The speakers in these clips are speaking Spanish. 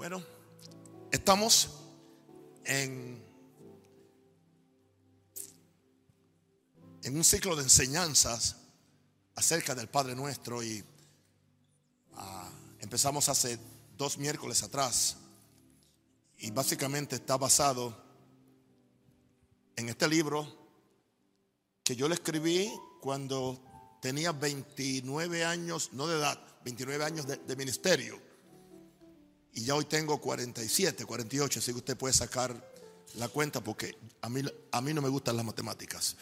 Bueno, estamos en, en un ciclo de enseñanzas acerca del Padre Nuestro y ah, empezamos hace dos miércoles atrás y básicamente está basado en este libro que yo le escribí cuando tenía 29 años, no de edad, 29 años de, de ministerio. Y ya hoy tengo 47, 48, así que usted puede sacar la cuenta porque a mí, a mí no me gustan las matemáticas.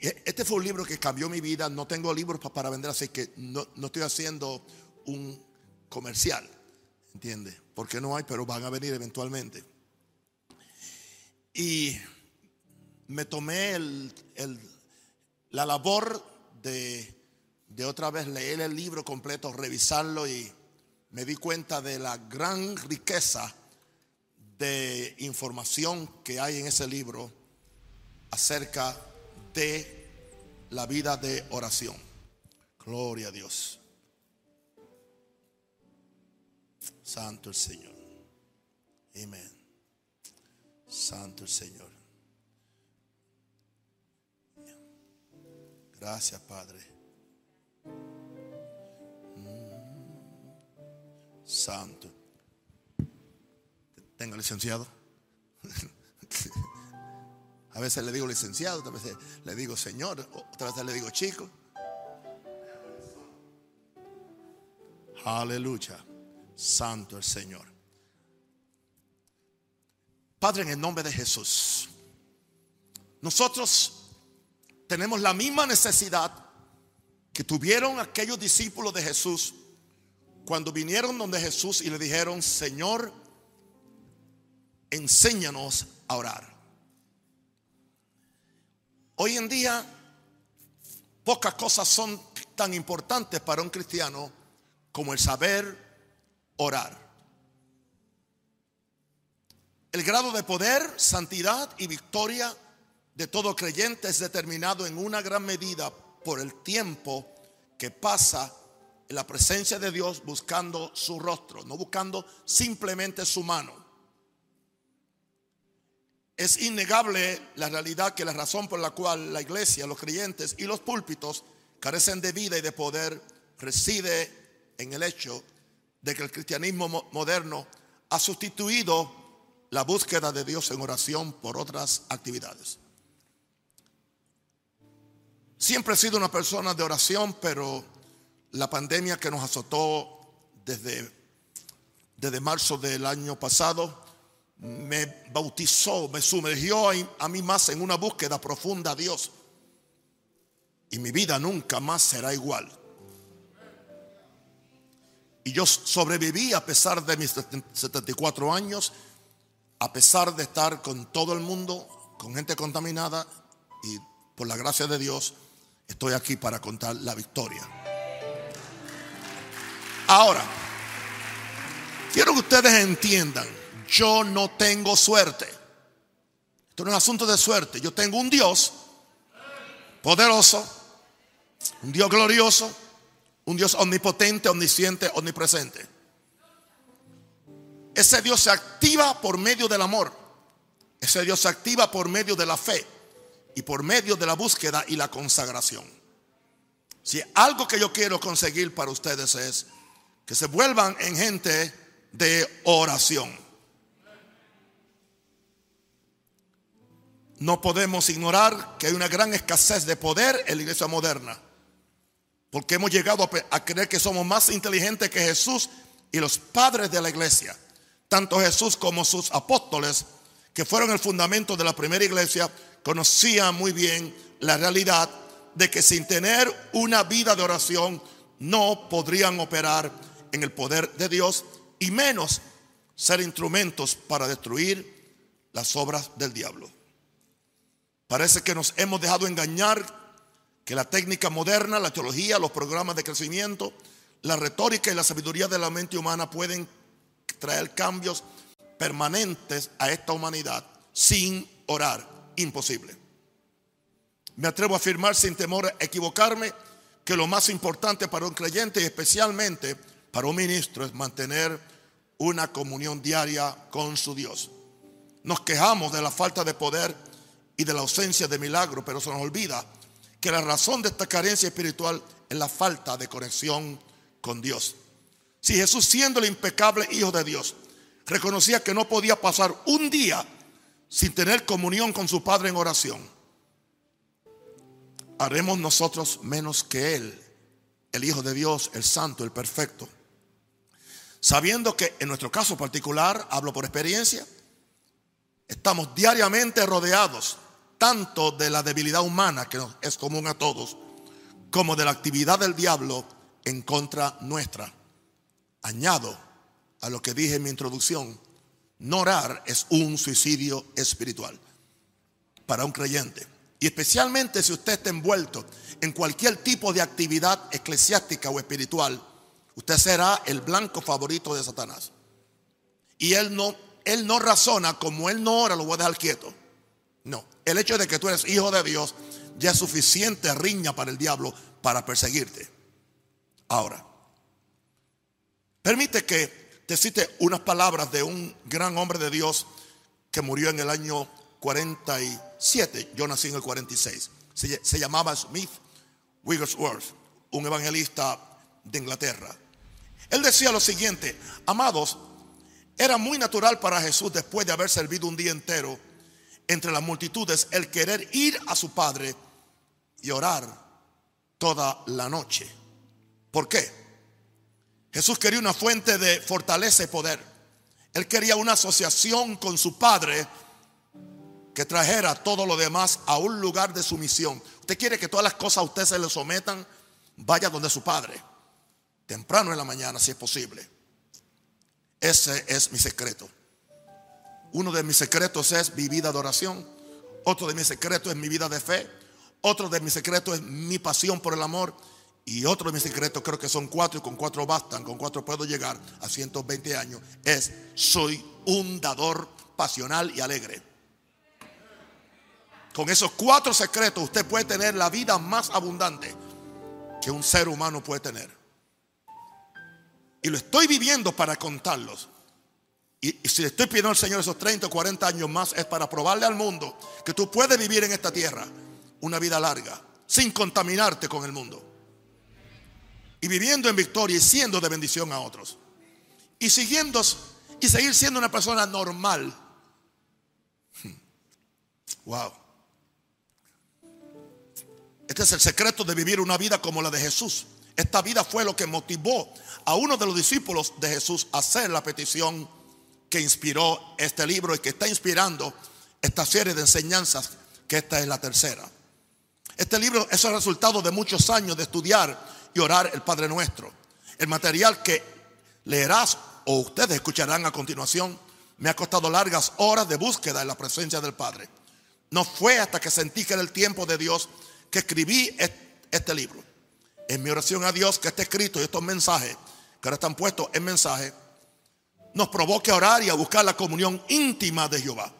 Este fue un libro que cambió mi vida. No tengo libros para vender, así que no, no estoy haciendo un comercial. ¿Entiende? Porque no hay, pero van a venir eventualmente. Y me tomé el, el, la labor de de otra vez leer el libro completo, revisarlo y me di cuenta de la gran riqueza de información que hay en ese libro acerca de la vida de oración. Gloria a Dios. Santo el Señor. Amén. Santo el Señor. Gracias, Padre. Santo. Tengo licenciado. A veces le digo licenciado, a veces le digo señor, otra veces le digo chico. Aleluya. Santo el Señor. Padre, en el nombre de Jesús, nosotros tenemos la misma necesidad que tuvieron aquellos discípulos de Jesús cuando vinieron donde Jesús y le dijeron, Señor, enséñanos a orar. Hoy en día, pocas cosas son tan importantes para un cristiano como el saber orar. El grado de poder, santidad y victoria de todo creyente es determinado en una gran medida por el tiempo que pasa en la presencia de Dios buscando su rostro, no buscando simplemente su mano. Es innegable la realidad que la razón por la cual la iglesia, los creyentes y los púlpitos carecen de vida y de poder reside en el hecho de que el cristianismo moderno ha sustituido la búsqueda de Dios en oración por otras actividades. Siempre he sido una persona de oración, pero la pandemia que nos azotó desde, desde marzo del año pasado me bautizó, me sumergió a mí más en una búsqueda profunda a Dios. Y mi vida nunca más será igual. Y yo sobreviví a pesar de mis 74 años, a pesar de estar con todo el mundo, con gente contaminada, y por la gracia de Dios estoy aquí para contar la victoria. Ahora, quiero que ustedes entiendan, yo no tengo suerte. Esto no es asunto de suerte. Yo tengo un Dios poderoso, un Dios glorioso, un Dios omnipotente, omnisciente, omnipresente. Ese Dios se activa por medio del amor. Ese Dios se activa por medio de la fe y por medio de la búsqueda y la consagración. Si algo que yo quiero conseguir para ustedes es que se vuelvan en gente de oración. No podemos ignorar que hay una gran escasez de poder en la iglesia moderna, porque hemos llegado a creer que somos más inteligentes que Jesús y los padres de la iglesia, tanto Jesús como sus apóstoles, que fueron el fundamento de la primera iglesia, conocían muy bien la realidad de que sin tener una vida de oración no podrían operar en el poder de Dios y menos ser instrumentos para destruir las obras del diablo. Parece que nos hemos dejado engañar que la técnica moderna, la teología, los programas de crecimiento, la retórica y la sabiduría de la mente humana pueden traer cambios permanentes a esta humanidad sin orar. Imposible. Me atrevo a afirmar sin temor a equivocarme que lo más importante para un creyente y especialmente para un ministro es mantener una comunión diaria con su Dios. Nos quejamos de la falta de poder y de la ausencia de milagro, pero se nos olvida que la razón de esta carencia espiritual es la falta de conexión con Dios. Si Jesús, siendo el impecable Hijo de Dios, reconocía que no podía pasar un día sin tener comunión con su Padre en oración, haremos nosotros menos que Él, el Hijo de Dios, el Santo, el Perfecto. Sabiendo que en nuestro caso particular, hablo por experiencia, estamos diariamente rodeados tanto de la debilidad humana, que es común a todos, como de la actividad del diablo en contra nuestra. Añado a lo que dije en mi introducción, no orar es un suicidio espiritual para un creyente. Y especialmente si usted está envuelto en cualquier tipo de actividad eclesiástica o espiritual, usted será el blanco favorito de Satanás. Y él no, él no razona como él no ora, lo voy a dejar quieto. No, el hecho de que tú eres hijo de Dios ya es suficiente riña para el diablo para perseguirte. Ahora, permite que te cite unas palabras de un gran hombre de Dios que murió en el año 47. Yo nací en el 46. Se, se llamaba Smith Wigglesworth, un evangelista de Inglaterra. Él decía lo siguiente, amados, era muy natural para Jesús después de haber servido un día entero entre las multitudes el querer ir a su Padre y orar toda la noche. ¿Por qué? Jesús quería una fuente de fortaleza y poder. Él quería una asociación con su Padre que trajera todo lo demás a un lugar de sumisión. Usted quiere que todas las cosas a usted se le sometan, vaya donde su Padre, temprano en la mañana si es posible. Ese es mi secreto. Uno de mis secretos es mi vida de oración. Otro de mis secretos es mi vida de fe. Otro de mis secretos es mi pasión por el amor. Y otro de mis secretos, creo que son cuatro y con cuatro bastan, con cuatro puedo llegar a 120 años, es soy un dador pasional y alegre. Con esos cuatro secretos usted puede tener la vida más abundante que un ser humano puede tener. Y lo estoy viviendo para contarlos. Y, si le estoy pidiendo al Señor esos 30 o 40 años más, es para probarle al mundo que tú puedes vivir en esta tierra una vida larga, sin contaminarte con el mundo. Y viviendo en victoria y siendo de bendición a otros. Y siguiendo y seguir siendo una persona normal. Wow. Este es el secreto de vivir una vida como la de Jesús. Esta vida fue lo que motivó a uno de los discípulos de Jesús a hacer la petición que inspiró este libro y que está inspirando esta serie de enseñanzas, que esta es la tercera. Este libro es el resultado de muchos años de estudiar y orar el Padre Nuestro. El material que leerás o ustedes escucharán a continuación me ha costado largas horas de búsqueda en la presencia del Padre. No fue hasta que sentí que era el tiempo de Dios que escribí este libro. En mi oración a Dios que está escrito y estos mensajes que ahora están puestos en mensaje nos provoque a orar y a buscar la comunión íntima de Jehová.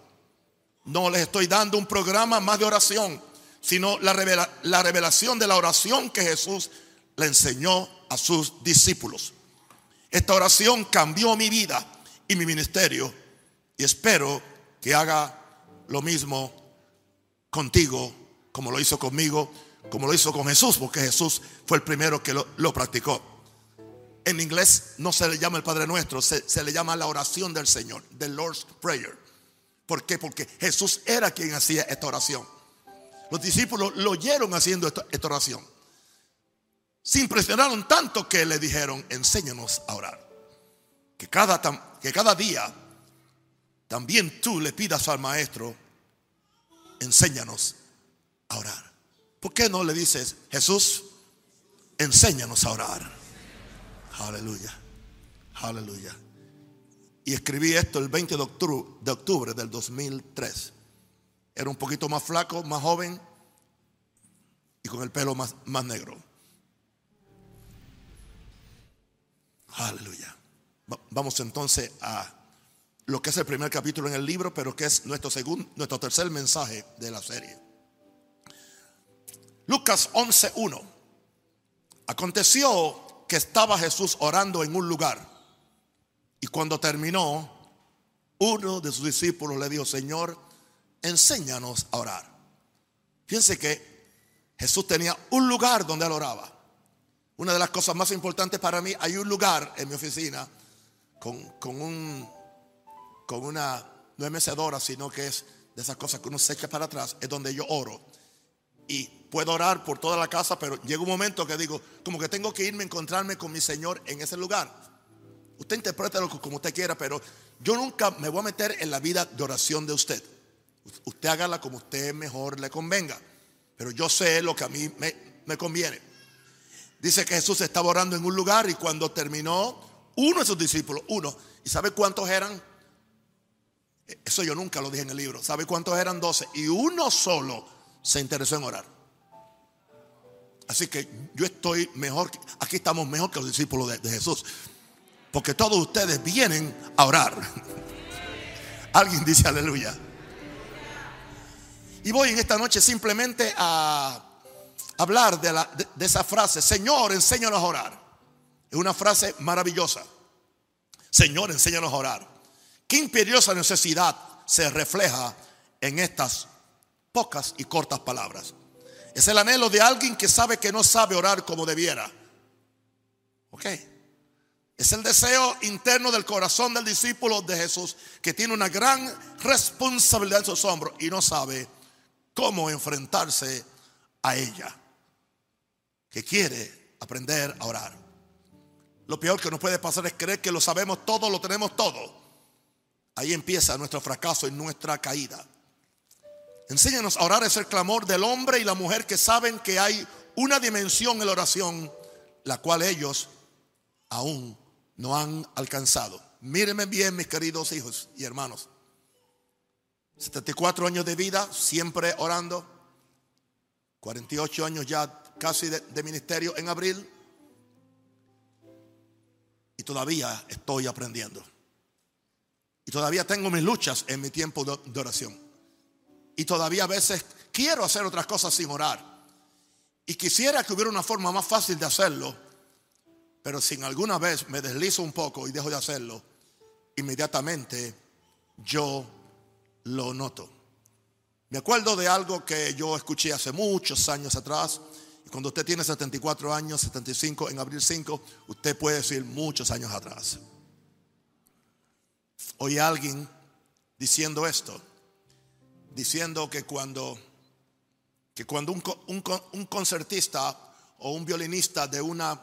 No les estoy dando un programa más de oración, sino la, revelación de la oración que Jesús le enseñó a sus discípulos. Esta oración cambió mi vida y mi ministerio y espero que haga lo mismo contigo como lo hizo conmigo, como lo hizo con Jesús, porque Jesús fue el primero que lo, practicó. En inglés no se le llama el Padre Nuestro, se, le llama la oración del Señor, the Lord's Prayer. ¿Por qué? Porque Jesús era quien hacía esta oración. Los discípulos lo oyeron haciendo esta, oración. Se impresionaron tanto que le dijeron, enséñanos a orar. Que cada, que cada día también tú le pidas al maestro, enséñanos a orar. ¿Por qué no le dices, Jesús, enséñanos a orar? Aleluya. Aleluya. Y escribí esto el 20 de octubre, de octubre del 2003. Era un poquito más flaco, más joven y con el pelo más, más negro. Aleluya. Vamos entonces a lo que es el primer capítulo en el libro, pero que es nuestro, segundo, nuestro tercer mensaje de la serie. Lucas 11.1. Aconteció que estaba Jesús orando en un lugar y cuando terminó, uno de sus discípulos le dijo, Señor, enséñanos a orar. Fíjense que Jesús tenía un lugar donde él oraba. Una de las cosas más importantes para mí, hay un lugar en mi oficina con, con un, con una, no es mecedora, sino que es de esas cosas que uno se echa para atrás, es donde yo oro. Y puedo orar por toda la casa, pero llega un momento que digo, como que tengo que irme a encontrarme con mi Señor en ese lugar. Usted interpreta como usted quiera, pero yo nunca me voy a meter en la vida de oración de usted. Usted hágala como usted mejor le convenga. Pero yo sé lo que a mí me, me conviene. Dice que Jesús estaba orando en un lugar y cuando terminó, uno de sus discípulos, uno, ¿y sabe cuántos eran? Eso yo nunca lo dije en el libro. ¿Sabe cuántos eran? Doce. Y uno solo se interesó en orar. Así que yo estoy mejor, aquí estamos mejor que los discípulos de, Jesús. Porque todos ustedes vienen a orar. Alguien dice aleluya. Y voy en esta noche simplemente a hablar de, esa frase, Señor, enséñanos a orar. Es una frase maravillosa. Señor, enséñanos a orar. Qué imperiosa necesidad se refleja en estas pocas y cortas palabras. Es el anhelo de alguien que sabe que no sabe orar como debiera. ¿Ok? Es el deseo interno del corazón del discípulo de Jesús que tiene una gran responsabilidad en sus hombros y no sabe cómo enfrentarse a ella. Que quiere aprender a orar. Lo peor que nos puede pasar es creer que lo sabemos todo, lo tenemos todo. Ahí empieza nuestro fracaso y nuestra caída. Enséñanos a orar es el clamor del hombre y la mujer que saben que hay una dimensión en la oración, la cual ellos aún no han alcanzado. Mírenme bien, mis queridos hijos y hermanos. 74 años de vida, siempre orando. 48 años ya casi de, ministerio en abril. Y todavía estoy aprendiendo. Y todavía tengo mis luchas en mi tiempo de oración. Y todavía a veces quiero hacer otras cosas sin orar. Y quisiera que hubiera una forma más fácil de hacerlo. Pero si alguna vez me deslizo un poco y dejo de hacerlo, inmediatamente yo lo noto. Me acuerdo de algo que yo escuché hace muchos años atrás. Cuando usted tiene 74 años, 75 en abril 5, usted puede decir muchos años atrás. Oí alguien diciendo esto, diciendo que cuando, que cuando un, concertista o un violinista de una,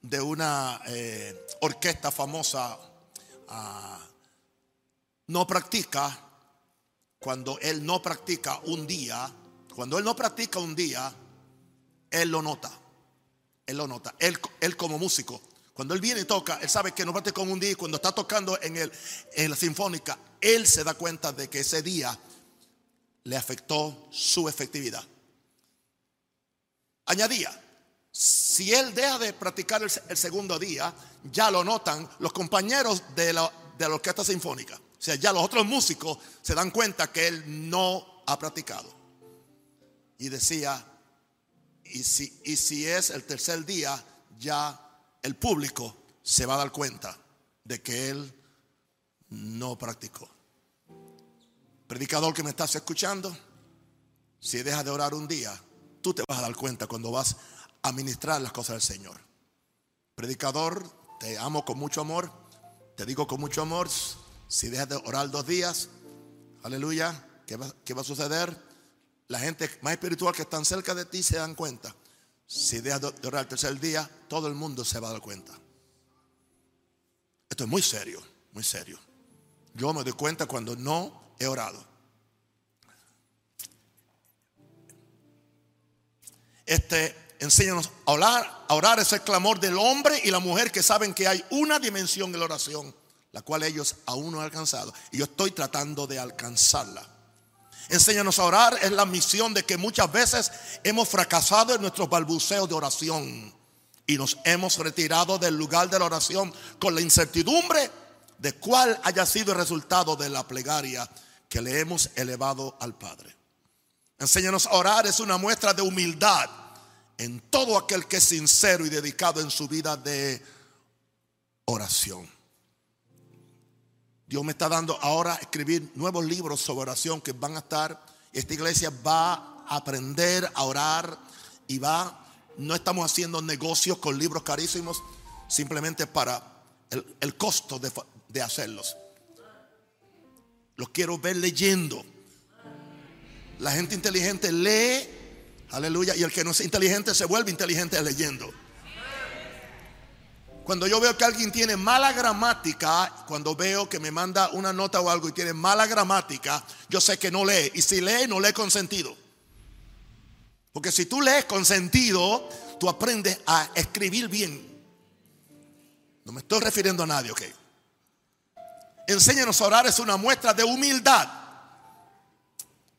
de una eh, orquesta famosa ah, no practica, cuando él no practica un día, cuando él no practica un día, él lo nota. Él lo nota. Él, él como músico cuando él viene y toca, él sabe que no parte con un día cuando está tocando en, el, en la sinfónica, él se da cuenta de que ese día le afectó su efectividad. Añadía, si él deja de practicar el, segundo día, ya lo notan los compañeros de la, de la orquesta sinfónica. O sea, ya los otros músicos se dan cuenta que él no ha practicado. Y decía, y si, y si es el tercer día, ya el público se va a dar cuenta de que él no practicó. Predicador que me estás escuchando, si dejas de orar un día, tú te vas a dar cuenta cuando vas a ministrar las cosas del Señor. Predicador, te amo con mucho amor, te digo con mucho amor, si dejas de orar dos días, aleluya, ¿qué va, qué va a suceder? La gente más espiritual que están cerca de ti se dan cuenta si dejas de orar el tercer día, todo el mundo se va a dar cuenta. Esto es muy serio, muy serio. Yo me doy cuenta cuando no he orado. Este, enséñanos a orar. A orar es el clamor del hombre y la mujer que saben que hay una dimensión en la oración, la cual ellos aún no han alcanzado. Y yo estoy tratando de alcanzarla. Enséñanos a orar es la misión de que muchas veces hemos fracasado en nuestros balbuceos de oración y nos hemos retirado del lugar de la oración con la incertidumbre de cuál haya sido el resultado de la plegaria que le hemos elevado al Padre. Enséñanos a orar es una muestra de humildad en todo aquel que es sincero y dedicado en su vida de oración. Dios me está dando ahora escribir nuevos libros sobre oración que van a estar. Esta iglesia va a aprender a orar y va. No estamos haciendo negocios con libros carísimos simplemente para el, costo de hacerlos. Los quiero ver leyendo. La gente inteligente lee, aleluya, y el que no es inteligente se vuelve inteligente leyendo. Cuando yo veo que alguien tiene mala gramática, cuando veo que me manda una nota o algo y tiene mala gramática, yo sé que no lee. Y si lee, no lee con sentido. Porque si tú lees con sentido, tú aprendes a escribir bien. No me estoy refiriendo a nadie, ok. Enséñanos a orar es una muestra de humildad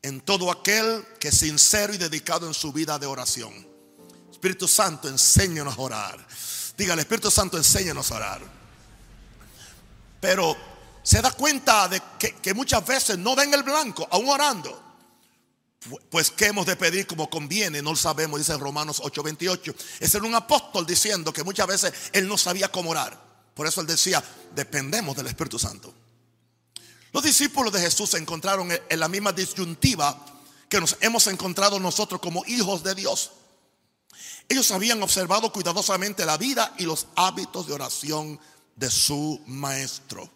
en todo aquel que es sincero y dedicado en su vida de oración. Espíritu Santo, enséñanos a orar. Dígale, Espíritu Santo, enséñanos a orar. Pero se da cuenta de que, muchas veces no ven el blanco, aún orando. Pues qué hemos de pedir como conviene, no lo sabemos, dice Romanos 8:28. Ese era un apóstol diciendo que muchas veces él no sabía cómo orar. Por eso él decía, dependemos del Espíritu Santo. Los discípulos de Jesús se encontraron en la misma disyuntiva que nos hemos encontrado nosotros como hijos de Dios. Ellos habían observado cuidadosamente la vida y los hábitos de oración de su maestro.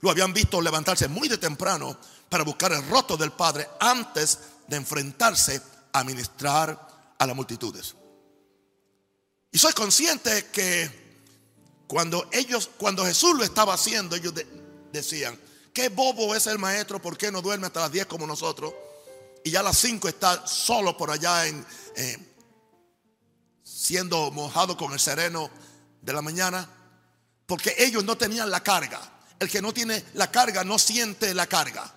Lo habían visto levantarse muy de temprano para buscar el rostro del Padre antes de enfrentarse a ministrar a las multitudes. Y soy consciente que cuando ellos, cuando Jesús lo estaba haciendo, ellos decían, qué bobo es el maestro, ¿por qué no duerme hasta las 10 como nosotros? Y ya a las 5 está solo por allá en, eh, siendo mojado con el sereno de la mañana, porque ellos no tenían la carga. El que no tiene la carga no siente la carga.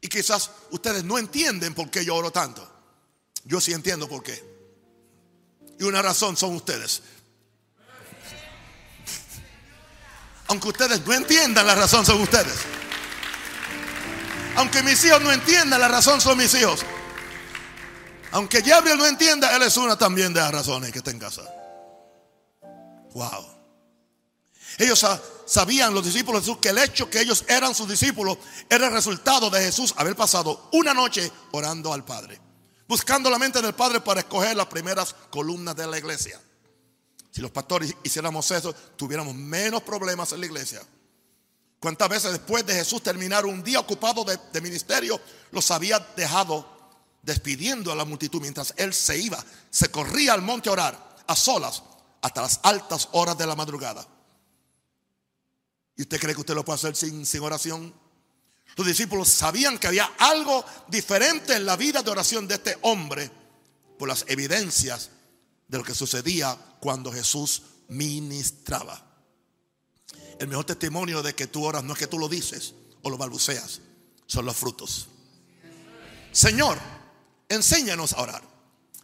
Y quizás ustedes no entienden por qué yo oro tanto. Yo sí entiendo por qué. Y una razón son ustedes. Aunque ustedes no entiendan la razón son ustedes. Aunque mis hijos no entiendan la razón son mis hijos. Aunque Gabriel no entienda, él es una también de las razones que está en casa. Wow. Ellos sabían, los discípulos de Jesús, que el hecho que ellos eran sus discípulos era el resultado de Jesús haber pasado una noche orando al Padre, buscando la mente del Padre para escoger las primeras columnas de la iglesia. Si los pastores hiciéramos eso, tuviéramos menos problemas en la iglesia. ¿Cuántas veces después de Jesús terminar un día ocupado de, de ministerio, los había dejado despidiendo a la multitud mientras él se iba, se corría al monte a orar a solas hasta las altas horas de la madrugada. ¿Y usted cree que usted lo puede hacer sin, sin oración? Los discípulos sabían que había algo diferente en la vida de oración de este hombre por las evidencias de lo que sucedía cuando Jesús ministraba. El mejor testimonio de que tú oras no es que tú lo dices o lo balbuceas, son los frutos. Señor, enséñanos a orar.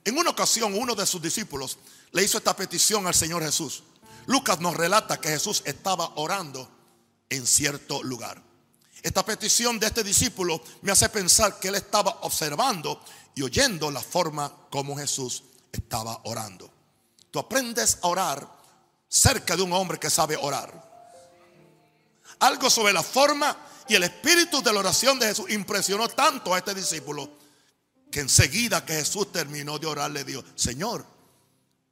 En una ocasión uno de sus discípulos le hizo esta petición al Señor Jesús. Lucas nos relata que Jesús estaba orando en cierto lugar. Esta petición de este discípulo me hace pensar que él estaba observando y oyendo la forma como Jesús estaba orando. Tú aprendes a orar cerca de un hombre que sabe orar. Algo sobre la forma y el espíritu de la oración de Jesús impresionó tanto a este discípulo que enseguida que Jesús terminó de orar le dijo, Señor,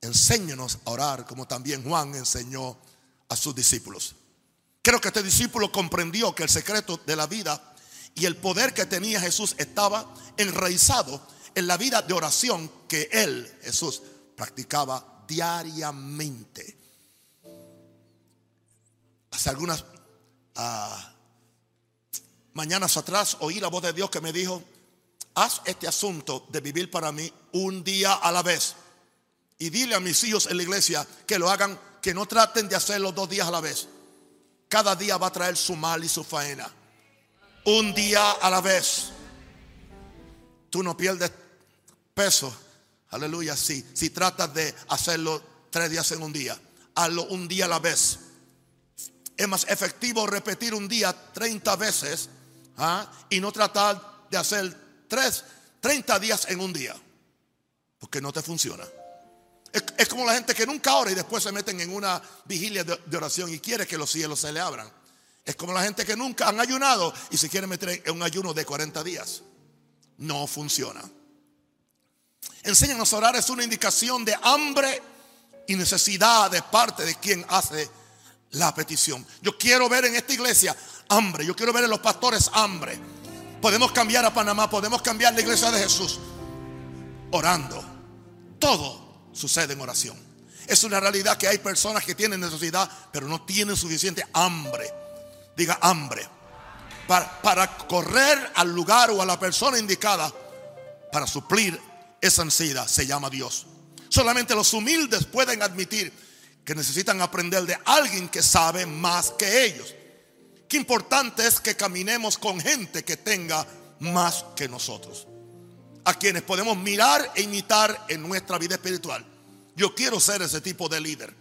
enséñanos a orar como también Juan enseñó a sus discípulos. Creo que este discípulo comprendió que el secreto de la vida y el poder que tenía Jesús estaba enraizado en la vida de oración que él, Jesús, practicaba diariamente. Hace algunas ah, mañanas atrás oí la voz de Dios que me dijo, haz este asunto de vivir para mí un día a la vez. Y dile a mis hijos en la iglesia que lo hagan, que no traten de hacerlo dos días a la vez. Cada día va a traer su mal y su faena. Un día a la vez. Tú no pierdes peso. Aleluya, sí. Si tratas de hacerlo tres días en un día, hazlo un día a la vez. Es más efectivo repetir un día 30 veces ¿ah? y no tratar de hacer tres 30 días en un día, porque no te funciona. Es, como la gente que nunca ora y después se meten en una vigilia de, oración y quiere que los cielos se le abran. Es como la gente que nunca han ayunado y se quiere meter en un ayuno de 40 días. No funciona. Enséñanos a orar es una indicación de hambre y necesidad de parte de quien hace la petición. Yo quiero ver en esta iglesia hambre. Yo quiero ver en los pastores hambre. Podemos cambiar a Panamá, podemos cambiar la iglesia de Jesús orando. Todo sucede en oración. Es una realidad que hay personas que tienen necesidad, pero no tienen suficiente hambre. Diga hambre. Para, para correr al lugar o a la persona indicada para suplir esa ansiedad se llama Dios. Solamente los humildes pueden admitir que necesitan aprender de alguien que sabe más que ellos. Qué importante es que caminemos con gente que tenga más que nosotros a quienes podemos mirar e imitar en nuestra vida espiritual. Yo quiero ser ese tipo de líder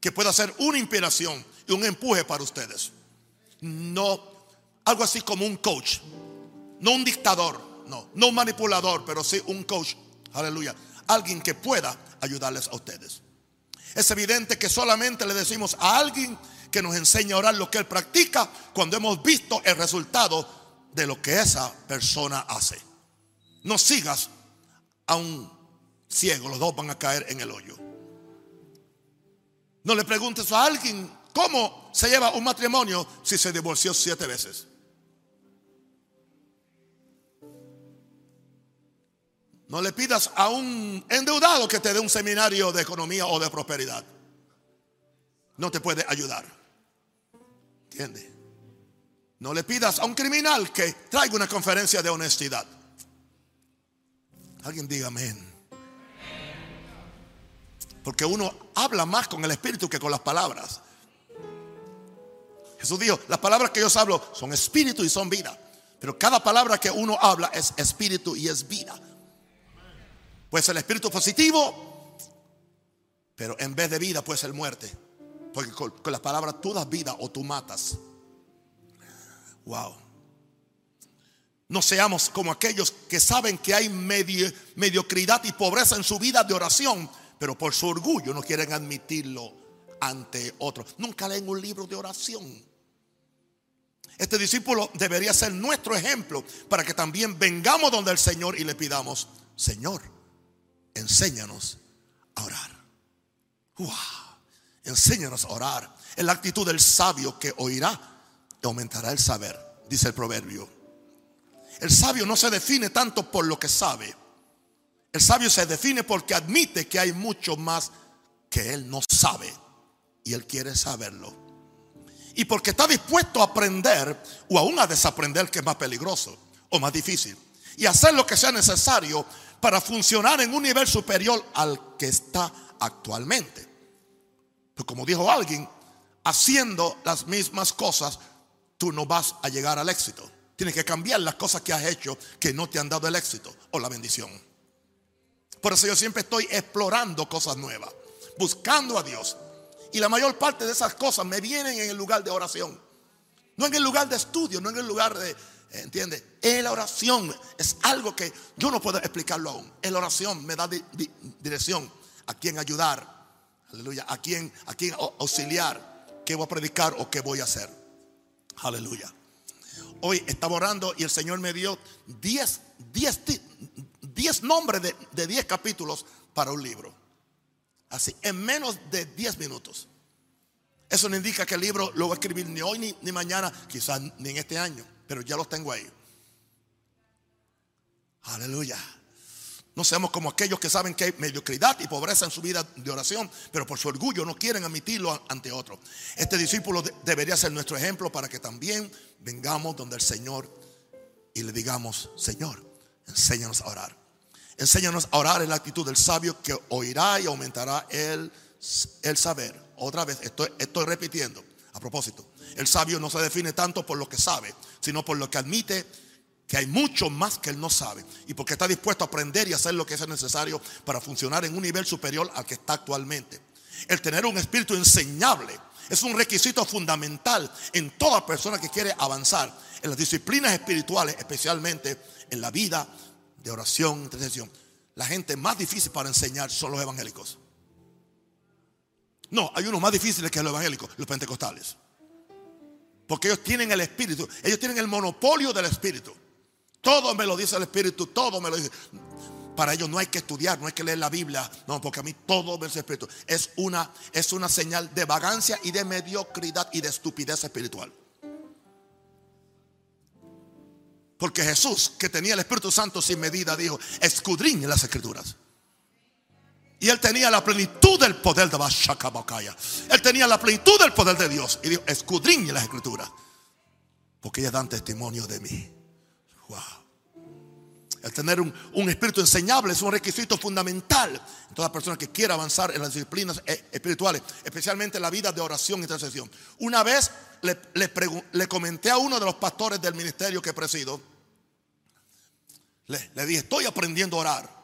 que pueda ser una inspiración y un empuje para ustedes. No algo así como un coach, no un dictador, no, no un manipulador, pero sí un coach. Aleluya. Alguien que pueda ayudarles a ustedes. Es evidente que solamente le decimos a alguien que nos enseña a orar lo que él practica cuando hemos visto el resultado de lo que esa persona hace. No sigas a un ciego, los dos van a caer en el hoyo. No le preguntes a alguien cómo se lleva un matrimonio si se divorció siete veces. No le pidas a un endeudado que te dé un seminario de economía o de prosperidad. No te puede ayudar. No le pidas a un criminal que traiga una conferencia de honestidad. Alguien diga amén. Porque uno habla más con el Espíritu que con las palabras. Jesús dijo, las palabras que yo hablo son espíritu y son vida. Pero cada palabra que uno habla es espíritu y es vida. Puede ser el espíritu positivo, pero en vez de vida puede ser muerte. Porque con, las palabras tú das vida o tú matas. Wow. No seamos como aquellos que saben que hay mediocridad y pobreza en su vida de oración, pero por su orgullo no quieren admitirlo ante otros. Nunca leen un libro de oración. Este discípulo debería ser nuestro ejemplo para que también vengamos donde el Señor y le pidamos, Señor, enséñanos a orar. Wow, enséñanos a orar. Es la actitud del sabio que oirá aumentará el saber, dice el proverbio. El sabio no se define tanto por lo que sabe. El sabio se define porque admite que hay mucho más que él no sabe y él quiere saberlo. Y porque está dispuesto a aprender o aún a desaprender que es más peligroso o más difícil. Y hacer lo que sea necesario para funcionar en un nivel superior al que está actualmente. Pues como dijo alguien, haciendo las mismas cosas, tú no vas a llegar al éxito. Tienes que cambiar las cosas que has hecho que no te han dado el éxito o la bendición. Por eso yo siempre estoy explorando cosas nuevas, buscando a Dios. Y la mayor parte de esas cosas me vienen en el lugar de oración. No en el lugar de estudio, no en el lugar de, ¿entiendes? En la oración es algo que yo no puedo explicarlo aún. En la oración me da dirección a quién ayudar, aleluya, a quién, a quién auxiliar, qué voy a predicar o qué voy a hacer. Aleluya. Hoy estaba orando y el Señor me dio 10, 10, nombres de 10 capítulos para un libro. Así, en menos de 10 minutos. Eso no indica que el libro lo voy a escribir ni hoy ni, ni mañana, quizás ni en este año, pero ya los tengo ahí. Aleluya. No seamos como aquellos que saben que hay mediocridad y pobreza en su vida de oración, pero por su orgullo no quieren admitirlo ante otros. Este discípulo debería ser nuestro ejemplo para que también vengamos donde el Señor y le digamos, Señor, enséñanos a orar. Enséñanos a orar en la actitud del sabio que oirá y aumentará el, el saber. Otra vez, estoy, estoy repitiendo. A propósito, el sabio no se define tanto por lo que sabe, sino por lo que admite que hay mucho más que él no sabe y porque está dispuesto a aprender y hacer lo que es necesario para funcionar en un nivel superior al que está actualmente. El tener un espíritu enseñable es un requisito fundamental en toda persona que quiere avanzar en las disciplinas espirituales, especialmente en la vida de oración, intercesión. La gente más difícil para enseñar son los evangélicos. No, hay unos más difíciles que los evangélicos, los pentecostales. Porque ellos tienen el espíritu, ellos tienen el monopolio del espíritu. Todo me lo dice el espíritu, todo me lo dice. Para ellos no hay que estudiar, no hay que leer la Biblia, no, porque a mí todo me dice el espíritu. Es una, es una señal de vagancia y de mediocridad y de estupidez espiritual. Porque Jesús, que tenía el Espíritu Santo sin medida, dijo, escudriñe las escrituras. Y él tenía la plenitud del poder de Bashakabakaya. Él tenía la plenitud del poder de Dios. Y dijo, escudriñe las escrituras. Porque ellas dan testimonio de mí. El tener un, espíritu enseñable es un requisito fundamental en toda persona que quiera avanzar en las disciplinas eh, espirituales, especialmente en la vida de oración y intercesión. Una vez le, le, comenté a uno de los pastores del ministerio que presido, le, le dije, estoy aprendiendo a orar.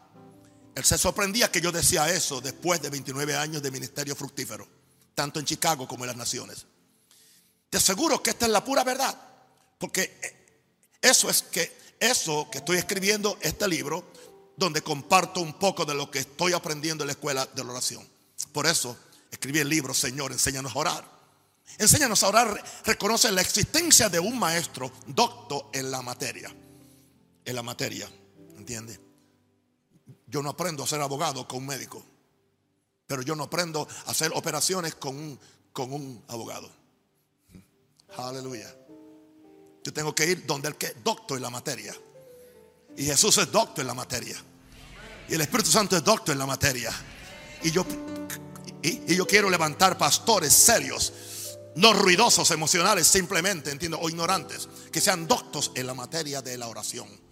Él se sorprendía que yo decía eso después de 29 años de ministerio fructífero, tanto en Chicago como en las naciones. Te aseguro que esta es la pura verdad, porque eso es que eso que estoy escribiendo este libro donde comparto un poco de lo que estoy aprendiendo en la escuela de la oración. Por eso escribí el libro, Señor, enséñanos a orar. Enséñanos a orar, reconoce la existencia de un maestro docto en la materia. En la materia, ¿entiende? Yo no aprendo a ser abogado con un médico, pero yo no aprendo a hacer operaciones con un, con un abogado. Aleluya. Yo tengo que ir donde el que es doctor en la materia. Y Jesús es doctor en la materia. Y el Espíritu Santo es doctor en la materia. Y yo, y, yo quiero levantar pastores serios, no ruidosos, emocionales, simplemente, entiendo, o ignorantes, que sean doctos en la materia de la oración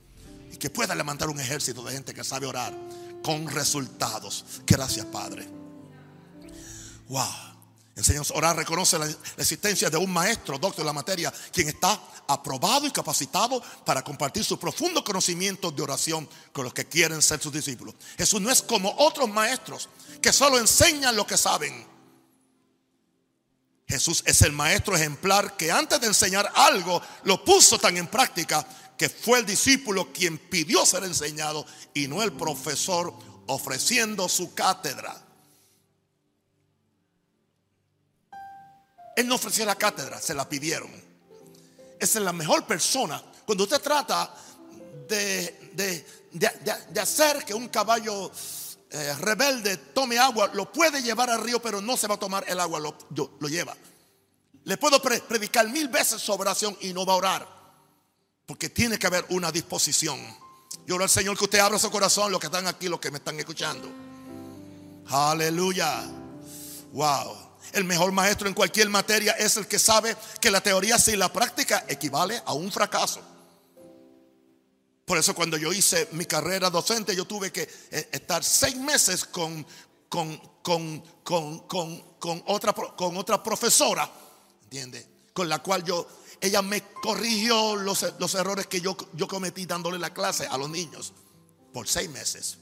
que pueda levantar un ejército de gente que sabe orar con resultados. Gracias, Padre. Wow. Enseñamos a orar, reconoce la existencia de un maestro, doctor en la materia, quien está aprobado y capacitado para compartir su profundo conocimiento de oración con los que quieren ser sus discípulos. Jesús no es como otros maestros que solo enseñan lo que saben. Jesús es el maestro ejemplar que antes de enseñar algo lo puso tan en práctica que fue el discípulo quien pidió ser enseñado y no el profesor ofreciendo su cátedra. Él no ofreció la cátedra, se la pidieron. Esa es la mejor persona. Cuando usted trata de, de, hacer que un caballo eh, rebelde tome agua, lo puede llevar al río, pero no se va a tomar el agua, lo, lo lleva. Le puedo predicar mil veces sobre oración y no va a orar. Porque tiene que haber una disposición. Yo oro al Señor que usted abra su corazón, los que están aquí, los que me están escuchando. Aleluya. Wow. El mejor maestro en cualquier materia es el que sabe que la teoría sin la práctica equivale a un fracaso. Por eso cuando yo hice mi carrera docente, yo tuve que eh, estar seis meses con, con, con, otra, con otra profesora, ¿entiende? Con la cual yo ella me corrigió los, errores que yo, yo cometí dándole la clase a los niños por seis meses.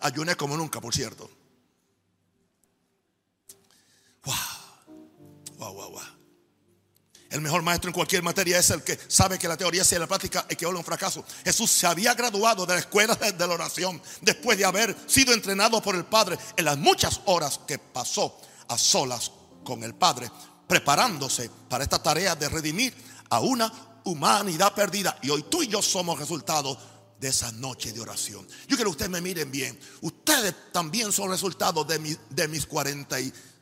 Ayuné como nunca, por cierto. Wow, wow, wow. El mejor maestro en cualquier materia es el que sabe que la teoría sea la práctica equivale a un fracaso. Jesús se había graduado de la escuela de la oración después de haber sido entrenado por el Padre en las muchas horas que pasó a solas con el Padre preparándose para esta tarea de redimir a una humanidad perdida. Y hoy tú y yo somos resultado de esa noche de oración. Yo quiero que ustedes me miren bien. Ustedes también son resultado de, de mis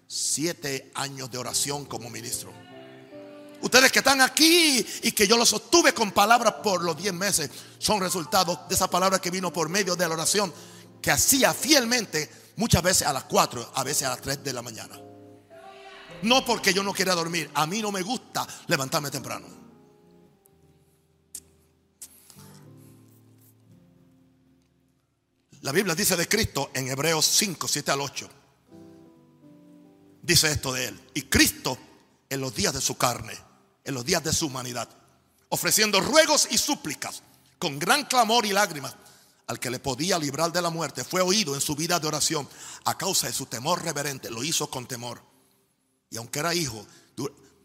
47 años de oración como ministro. Ustedes que están aquí y que yo los sostuve con palabras por los 10 meses, son resultados de esa palabra que vino por medio de la oración que hacía fielmente muchas veces a las 4, a veces a las 3 de la mañana. No porque yo no quiera dormir. A mí no me gusta levantarme temprano. La Biblia dice de Cristo en Hebreos 5, 7 al 8. Dice esto de él. Y Cristo en los días de su carne, en los días de su humanidad, ofreciendo ruegos y súplicas con gran clamor y lágrimas al que le podía librar de la muerte, fue oído en su vida de oración a causa de su temor reverente. Lo hizo con temor. Y aunque era hijo,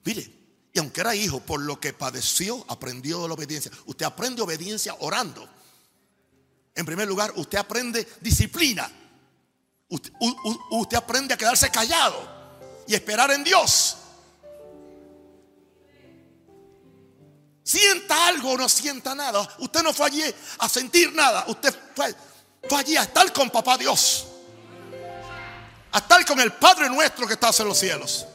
mire, y aunque era hijo, por lo que padeció, aprendió la obediencia. Usted aprende obediencia orando. En primer lugar, usted aprende disciplina. Usted, usted aprende a quedarse callado y esperar en Dios. Sienta algo o no sienta nada. Usted no fue allí a sentir nada. Usted fue, allí a estar con papá Dios. A estar con el Padre nuestro que está en los cielos.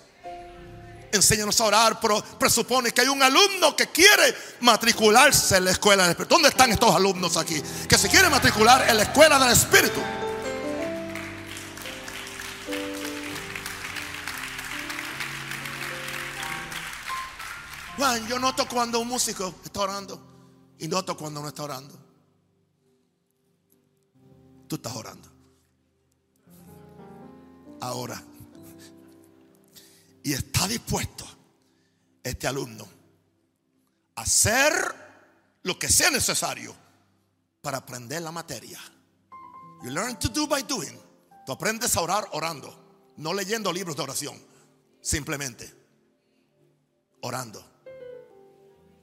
Enséñanos a orar, pero presupone que hay un alumno que quiere matricularse en la escuela del Espíritu. ¿Dónde están estos alumnos aquí? Que se quieren matricular en la escuela del Espíritu. Juan, yo noto cuando un músico está orando y noto cuando no está orando. Tú estás orando. Ahora. Y está dispuesto este alumno a hacer lo que sea necesario para aprender la materia. You learn to do by doing. Tú aprendes a orar orando, no leyendo libros de oración, simplemente orando.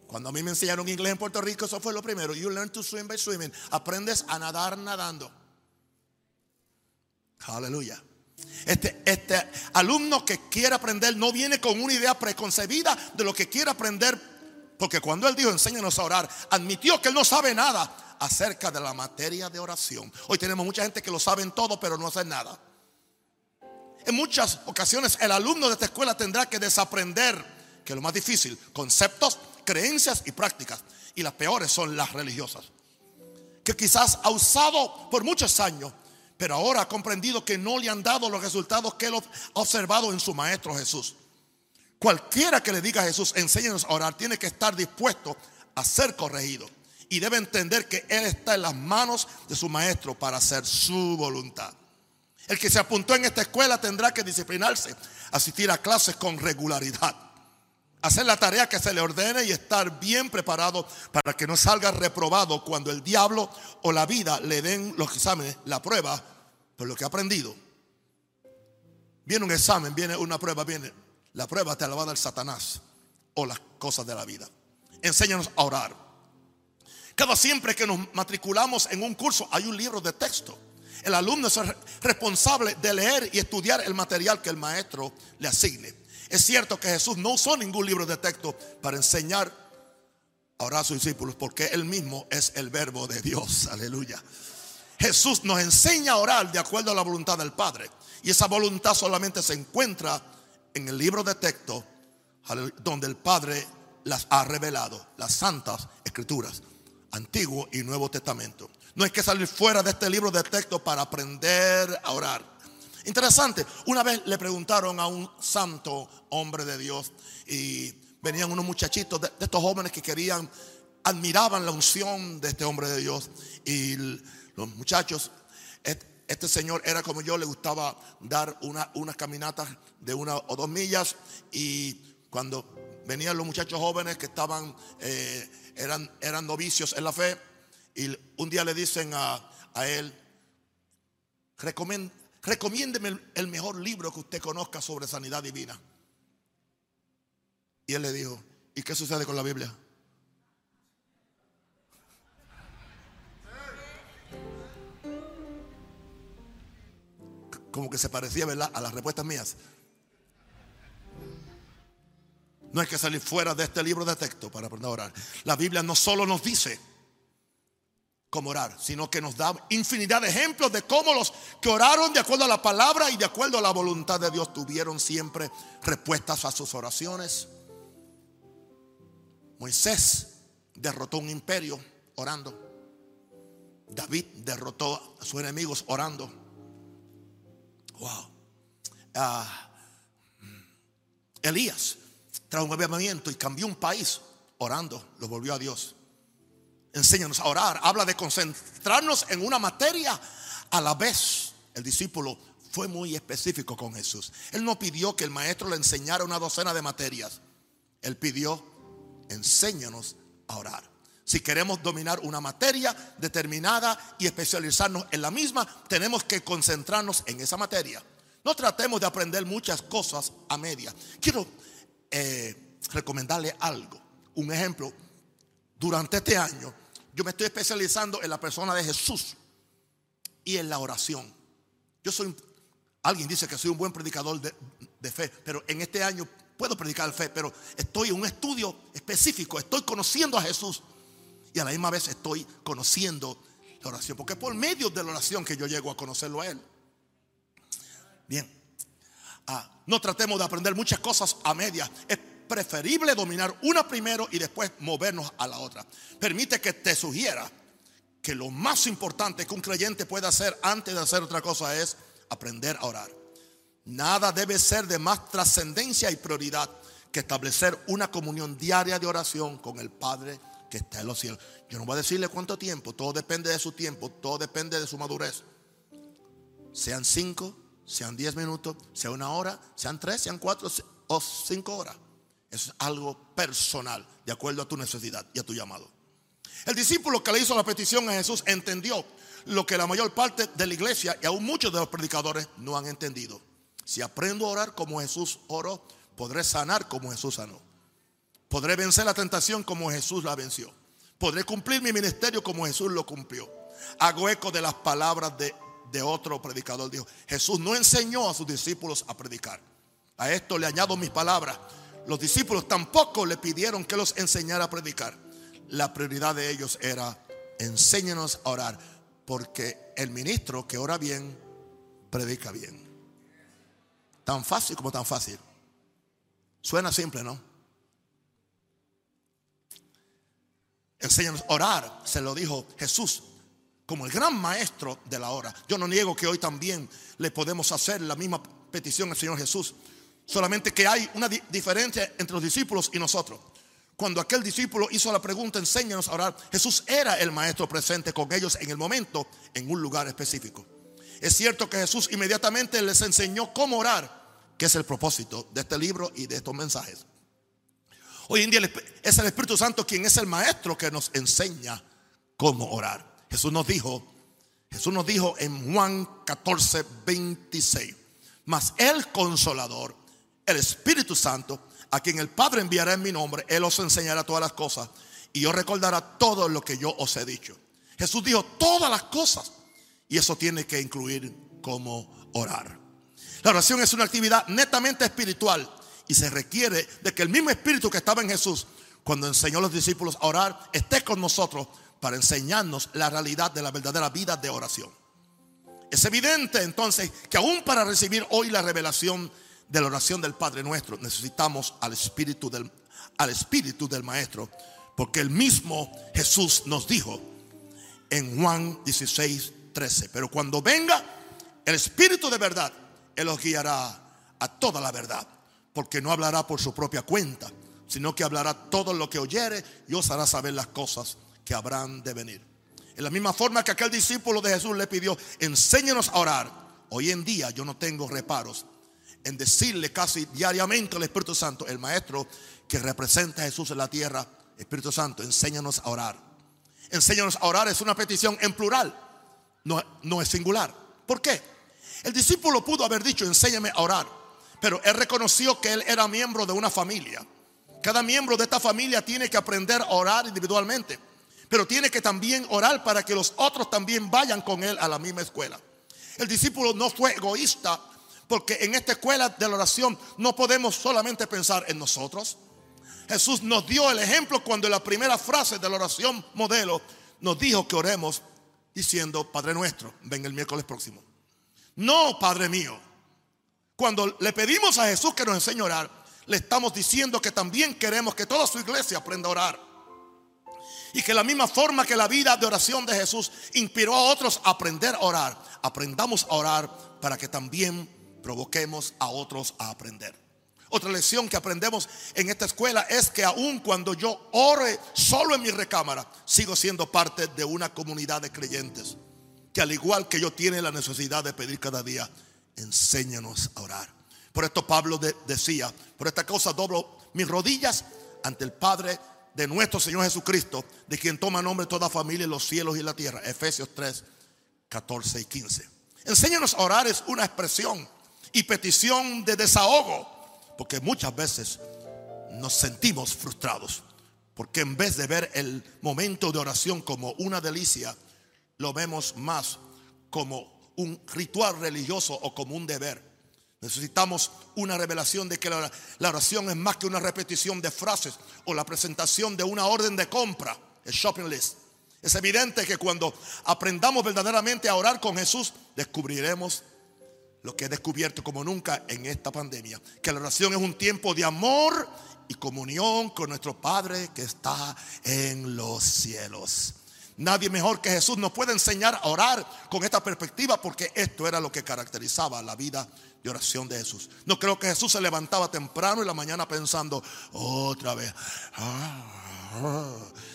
Cuando a mí me enseñaron inglés en Puerto Rico, eso fue lo primero. You learn to swim by swimming. Aprendes a nadar nadando. Aleluya. Este, este alumno que quiere aprender no viene con una idea preconcebida de lo que quiere aprender. Porque cuando él dijo, enséñanos a orar, admitió que él no sabe nada acerca de la materia de oración. Hoy tenemos mucha gente que lo saben todo, pero no hacen nada. En muchas ocasiones el alumno de esta escuela tendrá que desaprender, que es lo más difícil, conceptos creencias y prácticas. Y las peores son las religiosas. Que quizás ha usado por muchos años, pero ahora ha comprendido que no le han dado los resultados que él ha observado en su Maestro Jesús. Cualquiera que le diga a Jesús, enséñanos a orar, tiene que estar dispuesto a ser corregido. Y debe entender que Él está en las manos de su Maestro para hacer su voluntad. El que se apuntó en esta escuela tendrá que disciplinarse, asistir a clases con regularidad hacer la tarea que se le ordene y estar bien preparado para que no salga reprobado cuando el diablo o la vida le den los exámenes, la prueba por lo que ha aprendido. Viene un examen, viene una prueba, viene la prueba te la va Satanás o las cosas de la vida. Enséñanos a orar. Cada siempre que nos matriculamos en un curso hay un libro de texto. El alumno es responsable de leer y estudiar el material que el maestro le asigne. Es cierto que Jesús no usó ningún libro de texto para enseñar a orar a sus discípulos, porque Él mismo es el verbo de Dios. Aleluya. Jesús nos enseña a orar de acuerdo a la voluntad del Padre. Y esa voluntad solamente se encuentra en el libro de texto donde el Padre las ha revelado, las santas escrituras, Antiguo y Nuevo Testamento. No hay que salir fuera de este libro de texto para aprender a orar. Interesante, una vez le preguntaron a un santo hombre de Dios y venían unos muchachitos de, estos jóvenes que querían, admiraban la unción de este hombre de Dios. Y los muchachos, este señor era como yo, le gustaba dar una, unas caminatas de una o dos millas y cuando venían los muchachos jóvenes que estaban, eh, eran, eran novicios en la fe y un día le dicen a, a él, recomienda recomiéndeme el mejor libro que usted conozca sobre sanidad divina. Y él le dijo, ¿y qué sucede con la Biblia? Como que se parecía, ¿verdad? A las respuestas mías. No hay que salir fuera de este libro de texto para aprender a orar. La Biblia no solo nos dice orar, sino que nos da infinidad de ejemplos de cómo los que oraron de acuerdo a la palabra y de acuerdo a la voluntad de Dios tuvieron siempre respuestas a sus oraciones. Moisés derrotó un imperio orando. David derrotó a sus enemigos orando. Wow. Ah, Elías trajo un avivamiento y cambió un país orando, lo volvió a Dios. Enséñanos a orar. Habla de concentrarnos en una materia a la vez. El discípulo fue muy específico con Jesús. Él no pidió que el maestro le enseñara una docena de materias. Él pidió, enséñanos a orar. Si queremos dominar una materia determinada y especializarnos en la misma, tenemos que concentrarnos en esa materia. No tratemos de aprender muchas cosas a media. Quiero eh, recomendarle algo. Un ejemplo. Durante este año yo me estoy especializando en la persona de Jesús y en la oración. Yo soy, alguien dice que soy un buen predicador de, fe, pero en este año puedo predicar fe, pero estoy en un estudio específico, estoy conociendo a Jesús y a la misma vez estoy conociendo la oración, porque es por medio de la oración que yo llego a conocerlo a Él. Bien, ah, no tratemos de aprender muchas cosas a media. Preferible dominar una primero y después movernos a la otra. Permite que te sugiera que lo más importante que un creyente puede hacer antes de hacer otra cosa es aprender a orar. Nada debe ser de más trascendencia y prioridad que establecer una comunión diaria de oración con el Padre que está en los cielos. Yo no voy a decirle cuánto tiempo, todo depende de su tiempo, todo depende de su madurez. Sean cinco, sean diez minutos, sea una hora, sean tres, sean cuatro o cinco horas. Es algo personal, de acuerdo a tu necesidad y a tu llamado. El discípulo que le hizo la petición a Jesús entendió lo que la mayor parte de la iglesia y aún muchos de los predicadores no han entendido. Si aprendo a orar como Jesús oró, podré sanar como Jesús sanó. Podré vencer la tentación como Jesús la venció. Podré cumplir mi ministerio como Jesús lo cumplió. Hago eco de las palabras de, de otro predicador. Dijo, Jesús no enseñó a sus discípulos a predicar. A esto le añado mis palabras. Los discípulos tampoco le pidieron que los enseñara a predicar. La prioridad de ellos era, enséñanos a orar, porque el ministro que ora bien, predica bien. Tan fácil como tan fácil. Suena simple, ¿no? Enséñanos a orar, se lo dijo Jesús, como el gran maestro de la hora. Yo no niego que hoy también le podemos hacer la misma petición al Señor Jesús. Solamente que hay una diferencia entre los discípulos y nosotros. Cuando aquel discípulo hizo la pregunta, enséñanos a orar, Jesús era el maestro presente con ellos en el momento, en un lugar específico. Es cierto que Jesús inmediatamente les enseñó cómo orar, que es el propósito de este libro y de estos mensajes. Hoy en día es el Espíritu Santo quien es el maestro que nos enseña cómo orar. Jesús nos dijo, Jesús nos dijo en Juan 14, 26, mas el consolador, el Espíritu Santo, a quien el Padre enviará en mi nombre, Él os enseñará todas las cosas y os recordará todo lo que yo os he dicho. Jesús dijo todas las cosas y eso tiene que incluir cómo orar. La oración es una actividad netamente espiritual y se requiere de que el mismo espíritu que estaba en Jesús cuando enseñó a los discípulos a orar esté con nosotros para enseñarnos la realidad de la verdadera vida de oración. Es evidente entonces que aún para recibir hoy la revelación de la oración del Padre nuestro necesitamos al espíritu del al espíritu del maestro, porque el mismo Jesús nos dijo en Juan 16, 13, pero cuando venga el espíritu de verdad, él os guiará a toda la verdad porque no hablará por su propia cuenta, sino que hablará todo lo que oyere y os hará saber las cosas que habrán de venir. En la misma forma que aquel discípulo de Jesús le pidió, enséñanos a orar. Hoy en día yo no tengo reparos en decirle casi diariamente al Espíritu Santo, el Maestro que representa a Jesús en la tierra, Espíritu Santo, enséñanos a orar. Enséñanos a orar es una petición en plural, no, no es singular. ¿Por qué? El discípulo pudo haber dicho, enséñame a orar. Pero él reconoció que él era miembro de una familia. Cada miembro de esta familia tiene que aprender a orar individualmente. Pero tiene que también orar para que los otros también vayan con él a la misma escuela. El discípulo no fue egoísta porque en esta escuela de la oración no podemos solamente pensar en nosotros. Jesús nos dio el ejemplo cuando en la primera frase de la oración modelo nos dijo que oremos diciendo, Padre nuestro, ven el miércoles próximo. No, Padre mío, cuando le pedimos a Jesús que nos enseñe a orar, le estamos diciendo que también queremos que toda su iglesia aprenda a orar. Y que la misma forma que la vida de oración de Jesús inspiró a otros a aprender a orar, aprendamos a orar para que también provoquemos a otros a aprender. Otra lección que aprendemos en esta escuela es que aun cuando yo ore solo en mi recámara, sigo siendo parte de una comunidad de creyentes que al igual que yo tiene la necesidad de pedir cada día enséñanos a orar. Por esto Pablo decía, por esta cosa doblo mis rodillas ante el Padre de nuestro Señor Jesucristo, de quien toma nombre toda familia en los cielos y la tierra. Efesios 3, 14 y 15. Enséñanos a orar es una expresión y petición de desahogo, porque muchas veces nos sentimos frustrados. Porque en vez de ver el momento de oración como una delicia, lo vemos más como un ritual religioso o como un deber. Necesitamos una revelación de que la, oración es más que una repetición de frases o la presentación de una orden de compra, el shopping list. Es evidente que cuando aprendamos verdaderamente a orar con Jesús, descubriremos lo que he descubierto como nunca en esta pandemia, que la oración es un tiempo de amor y comunión con nuestro Padre que está en los cielos. Nadie mejor que Jesús nos puede enseñar a orar con esta perspectiva porque esto era lo que caracterizaba la vida de oración de Jesús. No creo que Jesús se levantaba temprano en la mañana pensando otra vez. Ah,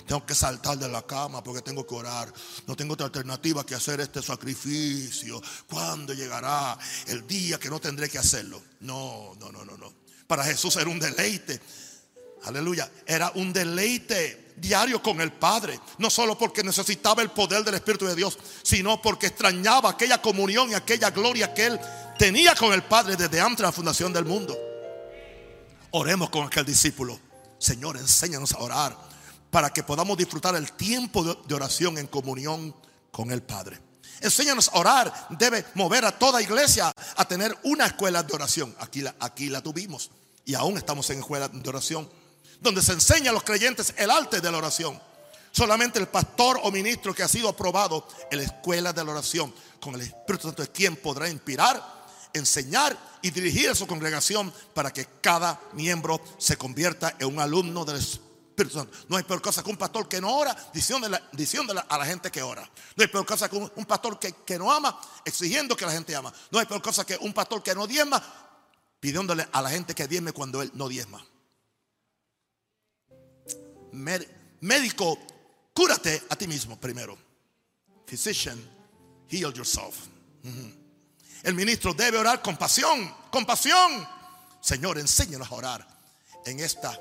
tengo que saltar de la cama porque tengo que orar. No tengo otra alternativa que hacer este sacrificio. ¿Cuándo llegará el día que no tendré que hacerlo? No, no, no, no, no. Para Jesús era un deleite. Aleluya. Era un deleite diario con el Padre. No solo porque necesitaba el poder del Espíritu de Dios, sino porque extrañaba aquella comunión y aquella gloria que él tenía con el Padre desde antes de la fundación del mundo. Oremos con aquel discípulo. Señor, enséñanos a orar para que podamos disfrutar el tiempo de oración en comunión con el Padre. Enséñanos a orar. Debe mover a toda iglesia a tener una escuela de oración. Aquí la, aquí la tuvimos. Y aún estamos en escuela de oración. Donde se enseña a los creyentes el arte de la oración. Solamente el pastor o ministro que ha sido aprobado en la escuela de la oración con el Espíritu Santo es quien podrá inspirar, enseñar y dirigir a su congregación para que cada miembro se convierta en un alumno del Espíritu no hay peor cosa que un pastor que no ora diciéndole, a la gente que ora. No hay peor cosa que un, pastor que, que, no ama exigiendo que la gente ama. No hay peor cosa que un pastor que no diezma pidiéndole a la gente que diezme cuando él no diezma. Médico, cúrate a ti mismo primero. Physician, heal yourself. El ministro debe orar con pasión, con pasión. Señor, enséñanos a orar en esta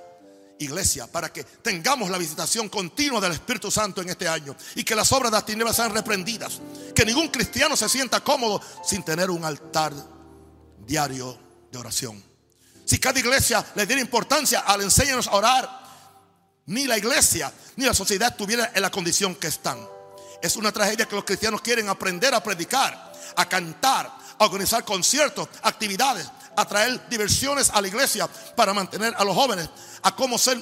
iglesia, para que tengamos la visitación continua del Espíritu Santo en este año y que las obras de las tinieblas sean reprendidas. Que ningún cristiano se sienta cómodo sin tener un altar diario de oración. Si cada iglesia le diera importancia al enséñanos a orar, ni la iglesia ni la sociedad estuviera en la condición que están. Es una tragedia que los cristianos quieren aprender a predicar, a cantar, a organizar conciertos, actividades, a traer diversiones a la iglesia para mantener a los jóvenes a cómo ser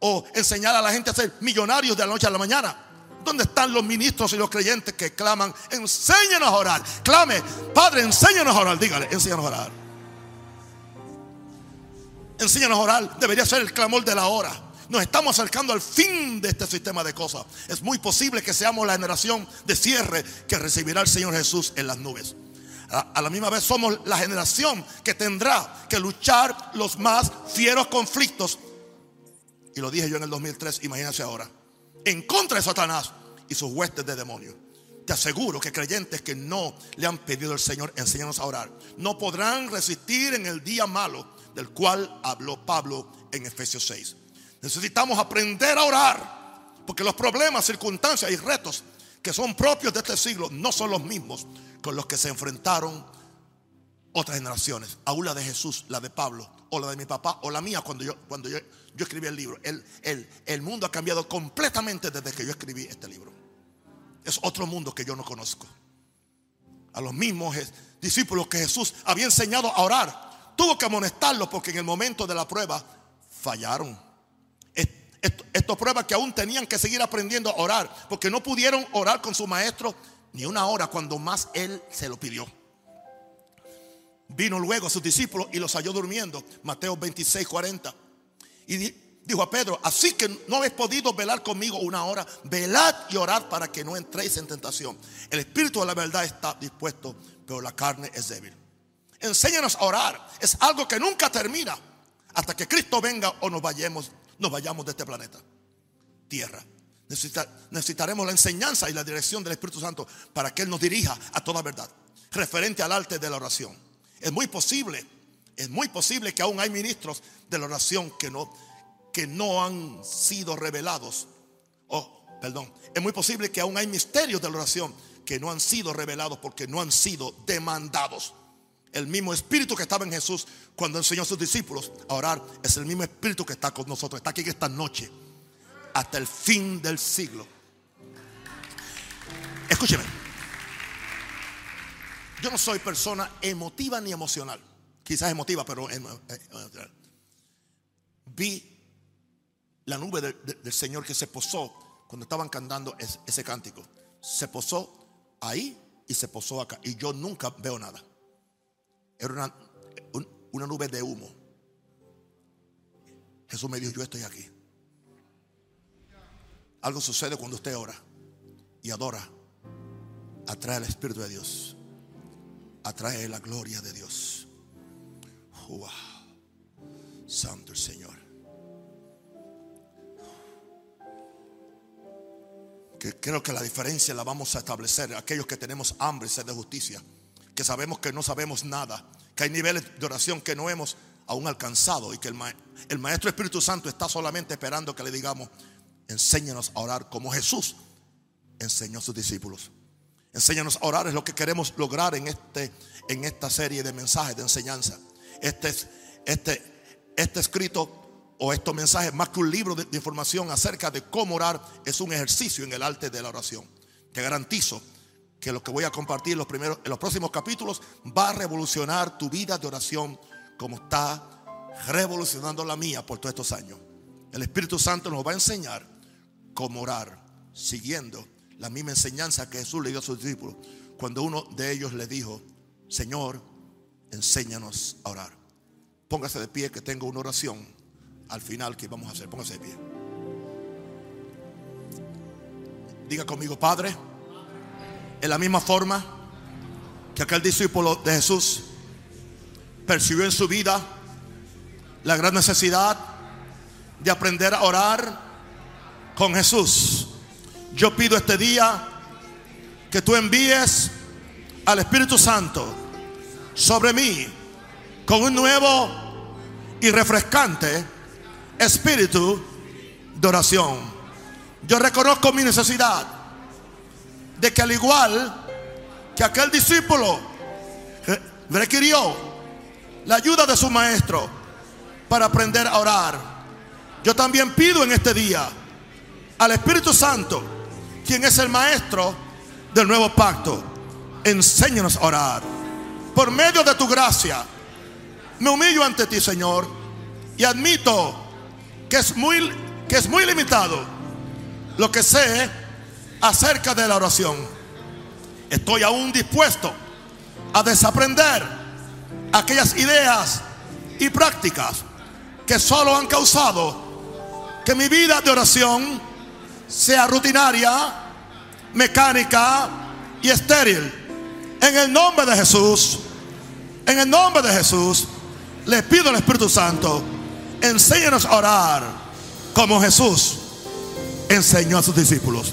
o enseñar a la gente a ser millonarios de la noche a la mañana. ¿Dónde están los ministros y los creyentes que claman? Enséñanos a orar. Clame, Padre, enséñanos a orar. Dígale, enséñanos a orar. Enséñanos a orar. Debería ser el clamor de la hora. Nos estamos acercando al fin de este sistema de cosas. Es muy posible que seamos la generación de cierre que recibirá el Señor Jesús en las nubes a la misma vez somos la generación que tendrá que luchar los más fieros conflictos. Y lo dije yo en el 2003, imagínense ahora. En contra de Satanás y sus huestes de demonios. Te aseguro que creyentes que no le han pedido al Señor enséñanos a orar, no podrán resistir en el día malo del cual habló Pablo en Efesios 6. Necesitamos aprender a orar, porque los problemas, circunstancias y retos que son propios de este siglo no son los mismos con los que se enfrentaron otras generaciones, aún la de Jesús, la de Pablo, o la de mi papá, o la mía cuando yo, cuando yo, yo escribí el libro. El, el, el mundo ha cambiado completamente desde que yo escribí este libro. Es otro mundo que yo no conozco. A los mismos discípulos que Jesús había enseñado a orar, tuvo que amonestarlos porque en el momento de la prueba fallaron. Esto, prueba que aún tenían que seguir aprendiendo a orar, porque no pudieron orar con su maestro ni una hora cuando más él se lo pidió. Vino luego a sus discípulos y los halló durmiendo. Mateo 26, 40. Y dijo a Pedro, así que no habéis podido velar conmigo una hora, velad y orad para que no entréis en tentación. El espíritu de la verdad está dispuesto, pero la carne es débil. Enséñanos a orar. Es algo que nunca termina hasta que Cristo venga o nos vayamos, nos vayamos de este planeta. Tierra necesitaremos la enseñanza y la dirección del Espíritu Santo para que Él nos dirija a toda verdad. Referente al arte de la oración. Es muy posible, es muy posible que aún hay ministros de la oración que no, que no han sido revelados. Oh, perdón. Es muy posible que aún hay misterios de la oración que no han sido revelados porque no han sido demandados. El mismo espíritu que estaba en Jesús cuando enseñó a sus discípulos a orar es el mismo espíritu que está con nosotros. Está aquí esta noche hasta el fin del siglo. Escúcheme. Yo no soy persona emotiva ni emocional. Quizás emotiva, pero emocional. Vi la nube del Señor que se posó cuando estaban cantando ese cántico. Se posó ahí y se posó acá. Y yo nunca veo nada. Era una, una nube de humo. Jesús me dijo, yo estoy aquí. Algo sucede cuando usted ora y adora. Atrae el Espíritu de Dios. Atrae la gloria de Dios. Santo el Señor. Creo que la diferencia la vamos a establecer aquellos que tenemos hambre y sed de justicia, que sabemos que no sabemos nada, que hay niveles de oración que no hemos aún alcanzado y que el, Maestro Espíritu Santo está solamente esperando que le digamos, enséñanos a orar como Jesús enseñó a sus discípulos. Enséñanos a orar es lo que queremos lograr en, este, en esta serie de mensajes de enseñanza. Este, este, este escrito o estos mensajes, más que un libro de, información acerca de cómo orar, es un ejercicio en el arte de la oración. Te garantizo que lo que voy a compartir en los, primeros, en los próximos capítulos va a revolucionar tu vida de oración como está revolucionando la mía por todos estos años. El Espíritu Santo nos va a enseñar cómo orar, siguiendo la misma enseñanza que Jesús le dio a sus discípulos cuando uno de ellos le dijo, Señor, enséñanos a orar. Póngase de pie que tengo una oración al final que vamos a hacer. Póngase de pie. Diga conmigo, Padre, en la misma forma que aquel discípulo de Jesús percibió en su vida la gran necesidad de aprender a orar con Jesús. Yo pido este día que tú envíes al Espíritu Santo sobre mí con un nuevo y refrescante espíritu de oración. Yo reconozco mi necesidad de que al igual que aquel discípulo requirió la ayuda de su maestro para aprender a orar, yo también pido en este día al Espíritu Santo, quien es el maestro del nuevo pacto, enséñanos a orar. Por medio de tu gracia, me humillo ante ti, Señor, y admito que es muy, que es muy limitado lo que sé acerca de la oración. Estoy aún dispuesto a desaprender aquellas ideas y prácticas que solo han causado que mi vida de oración sea rutinaria, mecánica y estéril. En el nombre de Jesús, en el nombre de Jesús, le pido al Espíritu Santo enséñanos a orar como Jesús enseñó a sus discípulos.